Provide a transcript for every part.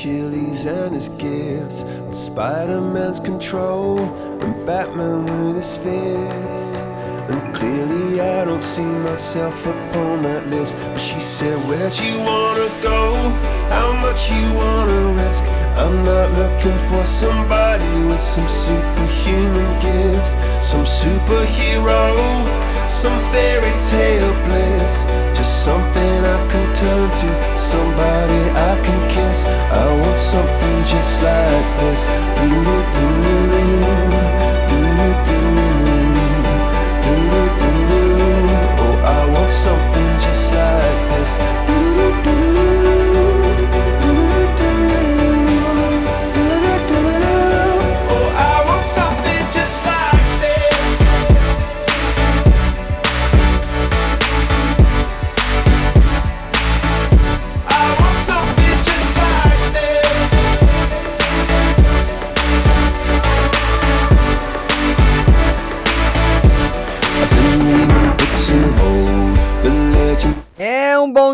Achilles and his gifts, and Spider-Man's control, and Batman with his fist. And clearly I don't see myself upon that list. But she said, Where'd you wanna go? How much you wanna risk? I'm not looking for somebody with some superhuman gifts, some superhero, some fairy tale bliss. Just something I can turn to, somebody just like this.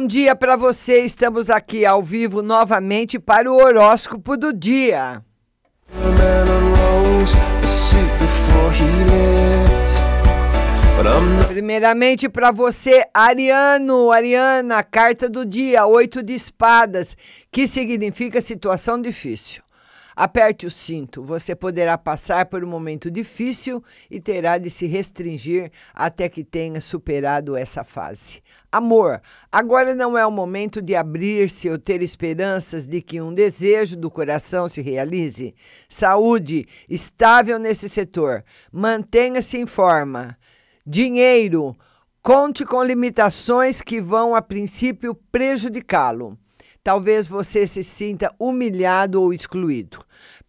Bom dia para você. Estamos aqui ao vivo novamente para o horóscopo do dia. Primeiramente para você, Ariano, Ariana, carta do dia, oito de espadas, que significa situação difícil. Aperte o cinto, você poderá passar por um momento difícil e terá de se restringir até que tenha superado essa fase. Amor, agora não é o momento de abrir-se ou ter esperanças de que um desejo do coração se realize. Saúde, estável nesse setor, mantenha-se em forma. Dinheiro, conte com limitações que vão a princípio prejudicá-lo. Talvez você se sinta humilhado ou excluído.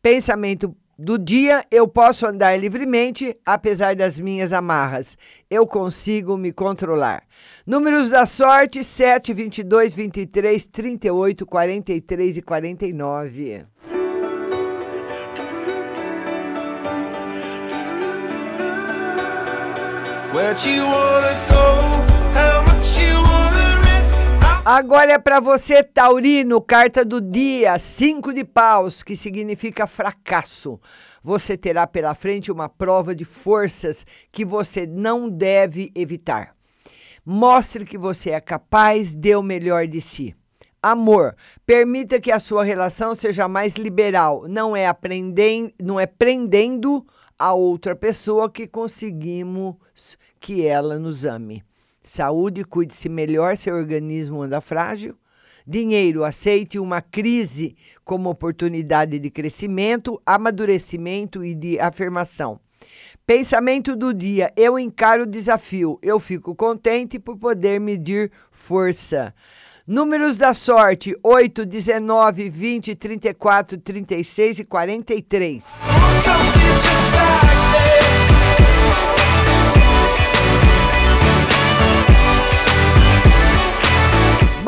Pensamento do dia: eu posso andar livremente, apesar das minhas amarras. Eu consigo me controlar. Números da sorte: 7, 22, 23, 38, 43 e 49. Where'd you wanna go? Agora é para você, Taurino, carta do dia, cinco de paus, que significa fracasso. Você terá pela frente uma prova de forças que você não deve evitar. Mostre que você é capaz, dê o melhor de si. Amor, permita que a sua relação seja mais liberal, não é aprendendo, não é prendendo a outra pessoa que conseguimos que ela nos ame. Saúde, cuide-se melhor, seu organismo anda frágil. Dinheiro, aceite uma crise como oportunidade de crescimento, amadurecimento e de afirmação. Pensamento do dia: eu encaro o desafio, eu fico contente por poder medir força. Números da sorte: 8, 19, 20, 34, 36 e 43.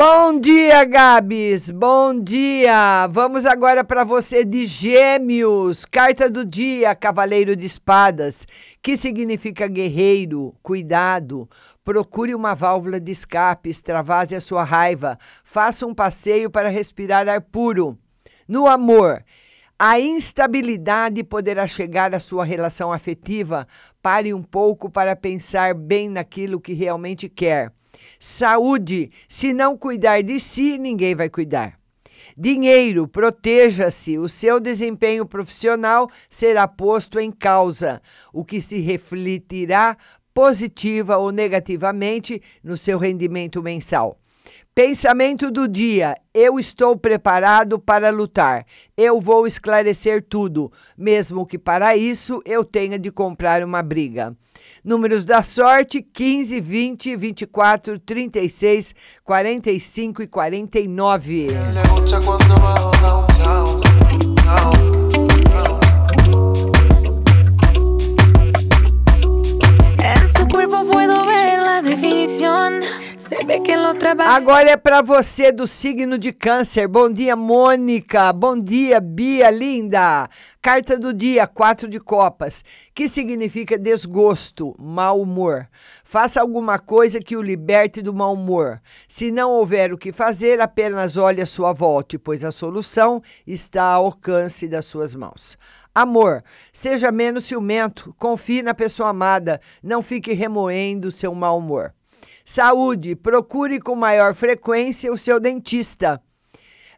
Bom dia, Gabs. Bom dia. Vamos agora para você de Gêmeos. Carta do dia, Cavaleiro de Espadas, que significa guerreiro, cuidado. Procure uma válvula de escape, extravase a sua raiva. Faça um passeio para respirar ar puro. No amor, a instabilidade poderá chegar à sua relação afetiva. Pare um pouco para pensar bem naquilo que realmente quer. Saúde, se não cuidar de si, ninguém vai cuidar. Dinheiro, proteja-se, o seu desempenho profissional será posto em causa, o que se refletirá positiva ou negativamente no seu rendimento mensal. Pensamento do dia: eu estou preparado para lutar. Eu vou esclarecer tudo, mesmo que para isso eu tenha de comprar uma briga. Números da sorte: 15, 20, 24, 36, 45 e 49. Agora é para você do signo de Câncer. Bom dia, Mônica. Bom dia, Bia linda. Carta do dia, quatro de copas, que significa desgosto, mau humor. Faça alguma coisa que o liberte do mau humor. Se não houver o que fazer, apenas olhe a sua volta, pois a solução está ao alcance das suas mãos. Amor, seja menos ciumento, confie na pessoa amada, não fique remoendo seu mau humor. Saúde, procure com maior frequência o seu dentista.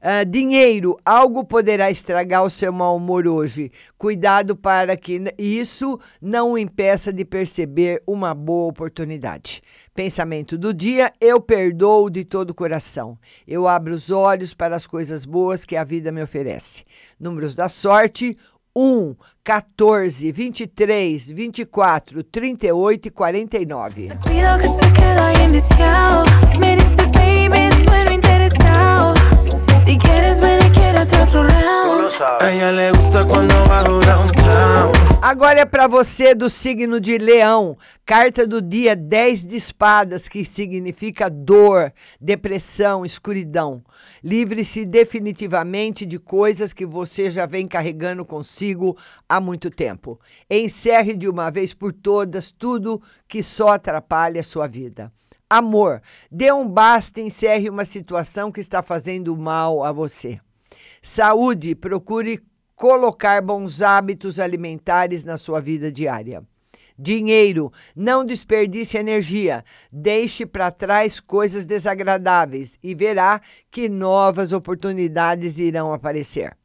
Uh, dinheiro, algo poderá estragar o seu mau humor hoje. Cuidado para que isso não o impeça de perceber uma boa oportunidade. Pensamento do dia: eu perdoo de todo o coração. Eu abro os olhos para as coisas boas que a vida me oferece. Números da sorte: 1, 14, 23, 24, 38 e 49. Pido que se. Si quieres, ven otro round. A ella le gusta cuando bajo downtown. Agora é para você do signo de Leão. Carta do dia 10 de espadas, que significa dor, depressão, escuridão. Livre-se definitivamente de coisas que você já vem carregando consigo há muito tempo. Encerre de uma vez por todas tudo que só atrapalha a sua vida. Amor, dê um basta e encerre uma situação que está fazendo mal a você. Saúde, procure colocar bons hábitos alimentares na sua vida diária. Dinheiro, não desperdice energia, deixe para trás coisas desagradáveis e verá que novas oportunidades irão aparecer.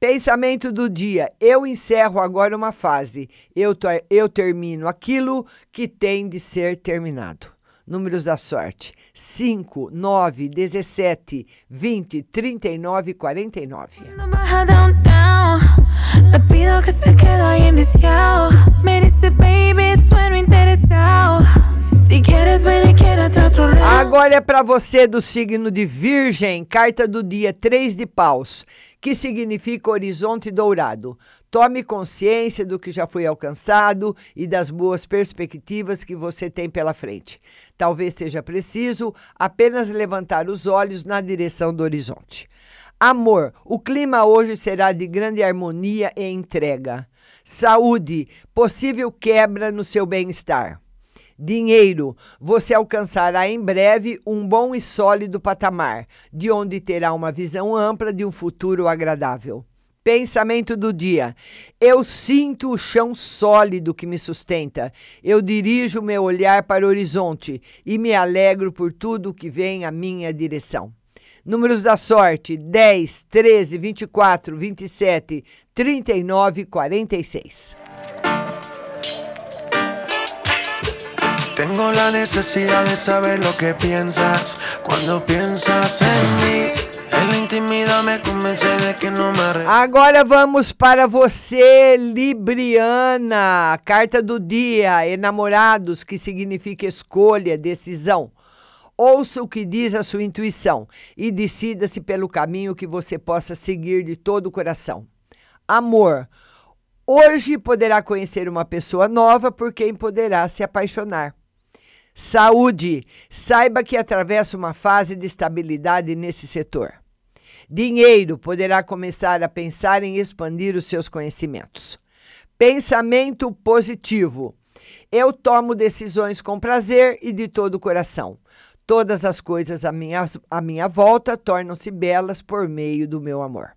Pensamento do dia: eu encerro agora uma fase, eu, eu termino aquilo que tem de ser terminado. Números da sorte: 5, 9, 17, 20, 39 e 49. Le pido que se quede ahí enviciado. Me dice, baby, sueno interesado. Agora é para você do signo de Virgem, carta do dia 3 de paus, que significa horizonte dourado. Tome consciência do que já foi alcançado e das boas perspectivas que você tem pela frente. Talvez seja preciso apenas levantar os olhos na direção do horizonte. Amor, o clima hoje será de grande harmonia e entrega. Saúde, possível quebra no seu bem-estar. Dinheiro, você alcançará em breve um bom e sólido patamar, de onde terá uma visão ampla de um futuro agradável. Pensamento do dia: eu sinto o chão sólido que me sustenta. Eu dirijo meu olhar para o horizonte e me alegro por tudo que vem à minha direção. Números da sorte: 10, 13, 24, 27, 39 e 46. Tengo la necesidad de saber lo que piensas cuando piensas en mí. Agora vamos para você, Libriana. Carta do dia, enamorados, que significa escolha, decisão. Ouça o que diz a sua intuição e decida-se pelo caminho que você possa seguir de todo o coração. Amor. Hoje poderá conhecer uma pessoa nova por quem poderá se apaixonar. Saúde. Saiba que atravessa uma fase de estabilidade nesse setor. Dinheiro. Poderá começar a pensar em expandir os seus conhecimentos. Pensamento positivo. Eu tomo decisões com prazer e de todo o coração. Todas as coisas à minha, à minha volta tornam-se belas por meio do meu amor.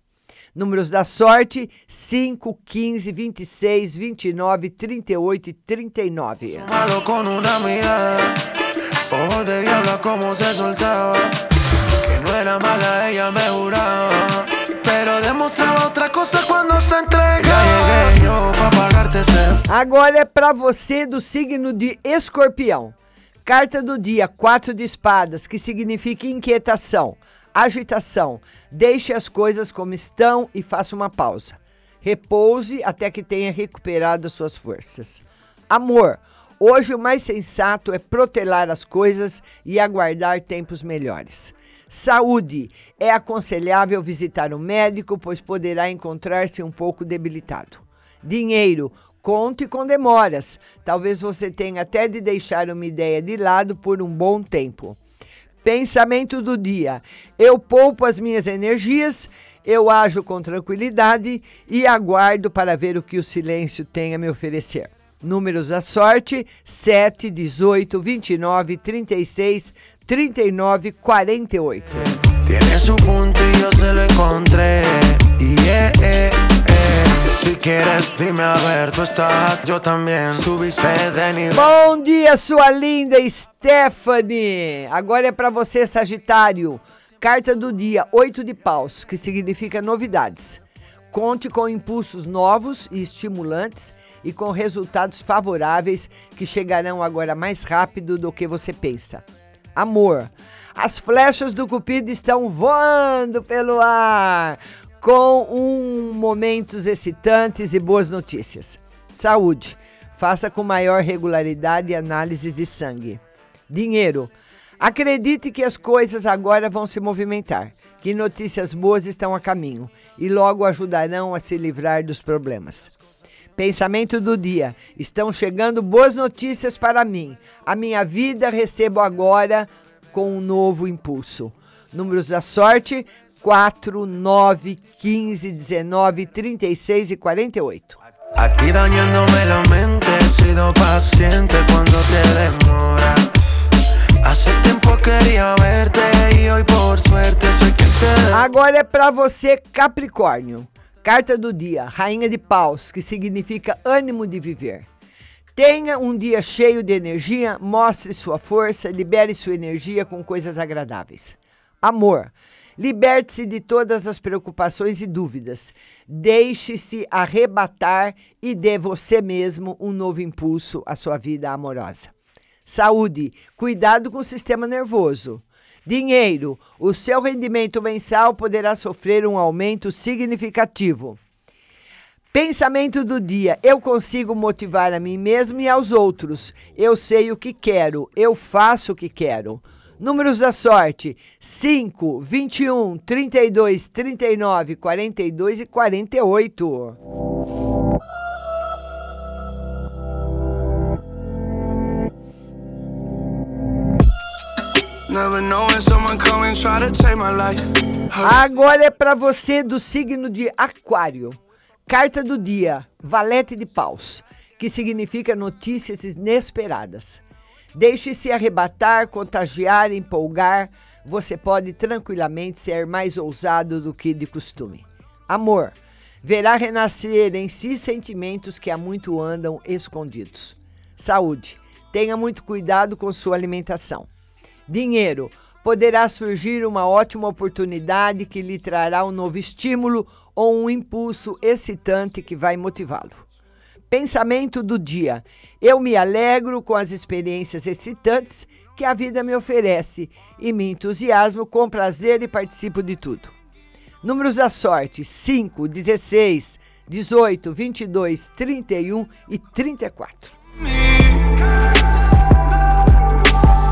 Números da sorte: 5, 15, 26, 29, 38 e 39. Malo com uma mirada, ojos de diabla como se soltava. Que não era mala, ela me jurava. Pero demostrava outra coisa quando se entregava. Agora é para você do signo de Escorpião. Carta do dia, quatro de espadas, que significa inquietação, agitação. Deixe as coisas como estão e faça uma pausa. Repouse até que tenha recuperado as suas forças. Amor. Hoje o mais sensato é protelar as coisas e aguardar tempos melhores. Saúde. É aconselhável visitar o médico, pois poderá encontrar-se um pouco debilitado. Dinheiro. Conte com demoras. Talvez você tenha até de deixar uma ideia de lado por um bom tempo. Pensamento do dia: eu poupo as minhas energias, eu ajo com tranquilidade e aguardo para ver o que o silêncio tem a me oferecer. Números da sorte: 7, 18, 29, 36, 39, 48. Tiene su punto y yo se lo encontré. Yeah. Si quieres, dime a ver, tú estás, yo también. Subiste de nivel. Bom dia, sua linda Stephanie! Agora é para você, Sagitário. Carta do dia, 8 de paus, que significa novidades. Conte com impulsos novos e estimulantes e com resultados favoráveis que chegarão agora mais rápido do que você pensa. Amor. As flechas do Cupido estão voando pelo ar com um momentos excitantes e boas notícias. Saúde. Faça com maior regularidade análises de sangue. Dinheiro. Acredite que as coisas agora vão se movimentar, que notícias boas estão a caminho e logo ajudarão a se livrar dos problemas. Pensamento do dia: estão chegando boas notícias para mim. A minha vida recebo agora com um novo impulso. Números da sorte: 4, 9, 15, 19, 36 e 48. Aquí dañándome la mente, he sido paciente cuando te demora. Hace tiempo quería verte y hoy por suerte soy quien te Agora é para você, Capricórnio. Carta do dia, Rainha de Paus, que significa ânimo de viver. Tenha um dia cheio de energia, mostre sua força, libere sua energia com coisas agradáveis. Amor. Liberte-se de todas as preocupações e dúvidas. Deixe-se arrebatar e dê você mesmo um novo impulso à sua vida amorosa. Saúde. Cuidado com o sistema nervoso. Dinheiro. O seu rendimento mensal poderá sofrer um aumento significativo. Pensamento do dia: eu consigo motivar a mim mesmo e aos outros. Eu sei o que quero, eu faço o que quero. Números da sorte: 5, 21, 32, 39, 42 e 48. Never knowing someone come and try to take my life. Agora é para você do signo de Aquário. Carta do dia: Valete de Paus, que significa notícias inesperadas. Deixe-se arrebatar, contagiar, empolgar. Você pode tranquilamente ser mais ousado do que de costume. Amor. Verá renascer em si sentimentos que há muito andam escondidos. Saúde. Tenha muito cuidado com sua alimentação. Dinheiro. Poderá surgir uma ótima oportunidade que lhe trará um novo estímulo ou um impulso excitante que vai motivá-lo. Pensamento do dia: eu me alegro com as experiências excitantes que a vida me oferece e me entusiasmo com prazer e participo de tudo. Números da sorte: 5, 16, 18, 22, 31 e 34.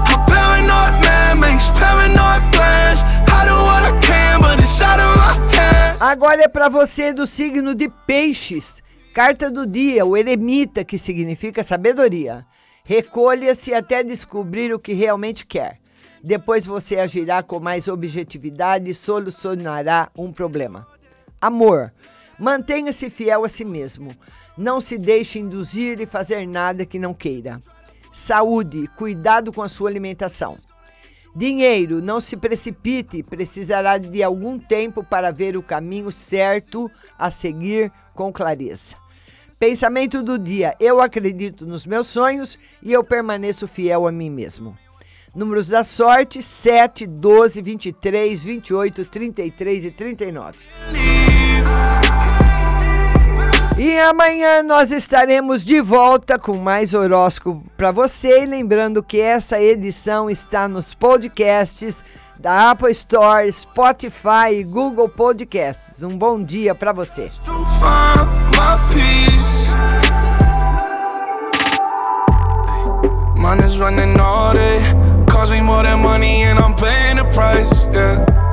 A paranoid man makes paranoid plans. I do what I can, but it's out of my hands. Agora é para você do signo de Peixes. Carta do dia, o eremita, que significa sabedoria. Recolha-se até descobrir o que realmente quer. Depois você agirá com mais objetividade e solucionará um problema. Amor. Mantenha-se fiel a si mesmo. Não se deixe induzir e fazer nada que não queira. Saúde. Cuidado com a sua alimentação. Dinheiro, não se precipite, precisará de algum tempo para ver o caminho certo a seguir com clareza. Pensamento do dia: eu acredito nos meus sonhos e eu permaneço fiel a mim mesmo. Números da sorte: 7, 12, 23, 28, 33 e 39. Amanhã nós estaremos de volta com mais horóscopo para você. E lembrando que essa edição está nos podcasts da Apple Store, Spotify e Google Podcasts. Um bom dia para você. Mine running all day. Cost me more than money, and I'm paying the price. Yeah.